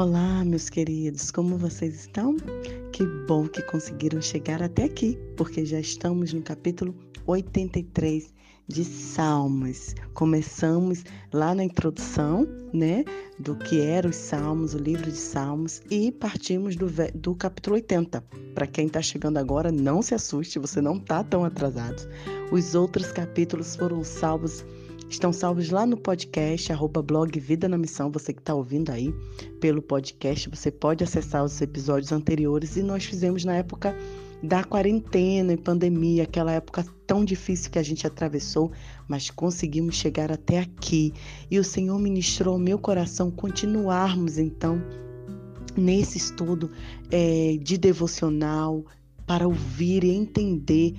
Olá, meus queridos, como vocês estão? Que bom que conseguiram chegar até aqui, porque já estamos no capítulo 83 de Salmos. Começamos lá na introdução, né, do que eram os Salmos, o livro de Salmos, e partimos do, do capítulo 80. Para quem está chegando agora, não se assuste, você não está tão atrasado. Os outros capítulos foram salvos estão salvos lá no podcast, arroba blog Vida na Missão. Você que está ouvindo aí pelo podcast, você pode acessar os episódios anteriores e nós fizemos na época da quarentena e pandemia, aquela época tão difícil que a gente atravessou, mas conseguimos chegar até aqui. E o Senhor ministrou ao meu coração continuarmos então nesse estudo é, de devocional para ouvir e entender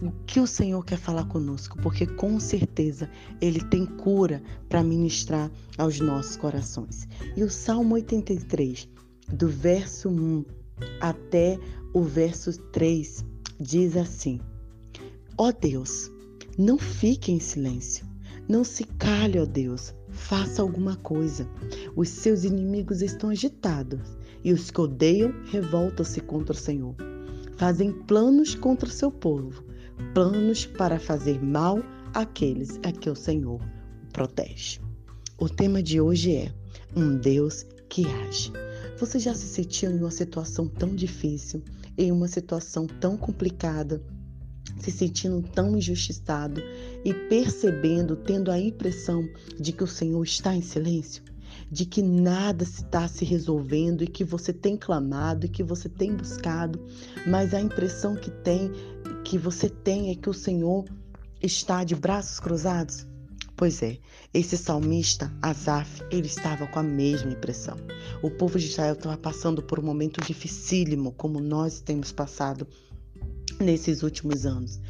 o que o Senhor quer falar conosco, porque com certeza Ele tem cura para ministrar aos nossos corações. E o Salmo 83, do verso 1 até o verso 3, diz assim: Ó oh Deus, não fique em silêncio, não se cale, ó Deus, faça alguma coisa. Os seus inimigos estão agitados e os que odeiam revoltam-se contra o Senhor. Fazem planos contra o seu povo planos para fazer mal àqueles a que o Senhor protege. O tema de hoje é um Deus que age. Você já se sentiu em uma situação tão difícil, em uma situação tão complicada, se sentindo tão injustiçado e percebendo, tendo a impressão de que o Senhor está em silêncio? de que nada está se resolvendo e que você tem clamado e que você tem buscado, mas a impressão que tem que você tem é que o Senhor está de braços cruzados? Pois é, esse salmista, Asaf, ele estava com a mesma impressão. O povo de Israel estava passando por um momento dificílimo, como nós temos passado nesses últimos anos.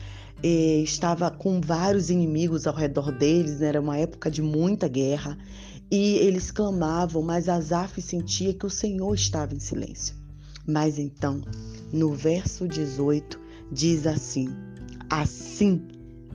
E estava com vários inimigos ao redor deles, né? era uma época de muita guerra, e eles clamavam, mas Asaf sentia que o Senhor estava em silêncio. Mas então, no verso 18, diz assim: Assim,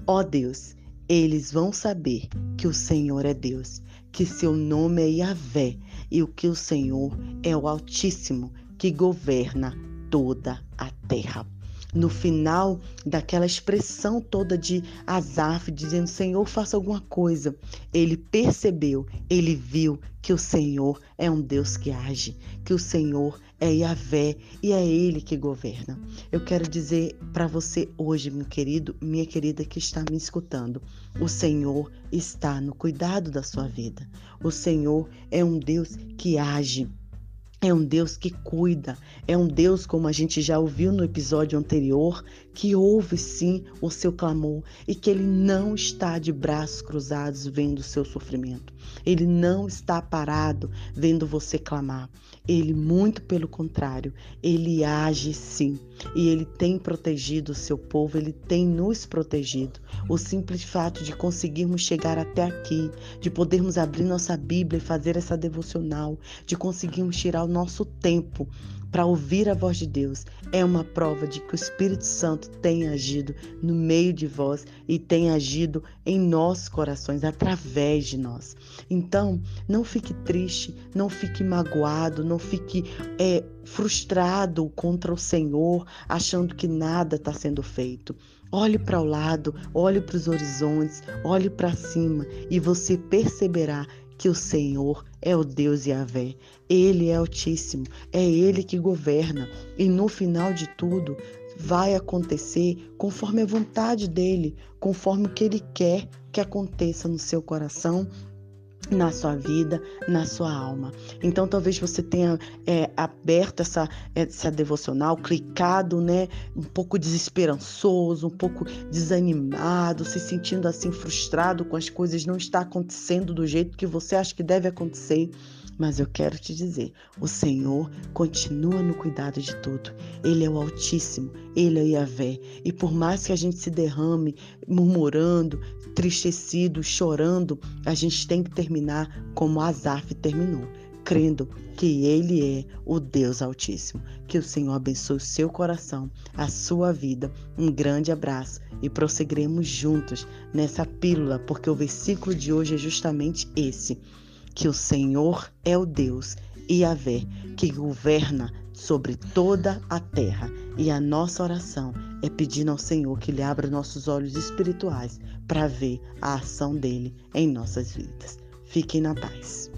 ó Deus, eles vão saber que o Senhor é Deus, que seu nome é Yahvé e o que o Senhor é o Altíssimo que governa toda a terra no final daquela expressão toda de Asaf, dizendo: Senhor, faça alguma coisa. Ele percebeu, ele viu que o Senhor é um Deus que age, que o Senhor é Yahvé e é Ele que governa. Eu quero dizer para você hoje, meu querido, minha querida que está me escutando, o Senhor está no cuidado da sua vida. O Senhor é um Deus que age. É um Deus que cuida, é um Deus, como a gente já ouviu no episódio anterior, que ouve sim o seu clamor e que ele não está de braços cruzados vendo o seu sofrimento. Ele não está parado vendo você clamar. Ele, muito pelo contrário, ele age sim e ele tem protegido o seu povo, ele tem nos protegido. O simples fato de conseguirmos chegar até aqui, de podermos abrir nossa Bíblia e fazer essa devocional, de conseguirmos tirar o nosso tempo para ouvir a voz de Deus é uma prova de que o Espírito Santo tem agido no meio de vós e tem agido em nossos corações, através de nós. Então, não fique triste, não fique magoado, não fique é, frustrado contra o Senhor, achando que nada está sendo feito. Olhe para o lado, olhe para os horizontes, olhe para cima e você perceberá que o Senhor é o Deus Yahvé. Ele é Altíssimo, é Ele que governa. E no final de tudo, vai acontecer conforme a vontade dele, conforme o que ele quer que aconteça no seu coração, na sua vida, na sua alma. Então, talvez você tenha é, aberto essa, essa devocional, clicado, né, um pouco desesperançoso, um pouco desanimado, se sentindo assim frustrado com as coisas não está acontecendo do jeito que você acha que deve acontecer. Mas eu quero te dizer, o Senhor continua no cuidado de tudo. Ele é o Altíssimo, Ele é o Yahvé. E por mais que a gente se derrame murmurando, tristecido, chorando, a gente tem que terminar como Asaf terminou, crendo que Ele é o Deus Altíssimo. Que o Senhor abençoe o seu coração, a sua vida. Um grande abraço e prosseguiremos juntos nessa pílula, porque o versículo de hoje é justamente esse que o Senhor é o Deus Yahvé, que governa sobre toda a terra. E a nossa oração é pedindo ao Senhor que Ele abra nossos olhos espirituais para ver a ação dele em nossas vidas. Fiquem na paz.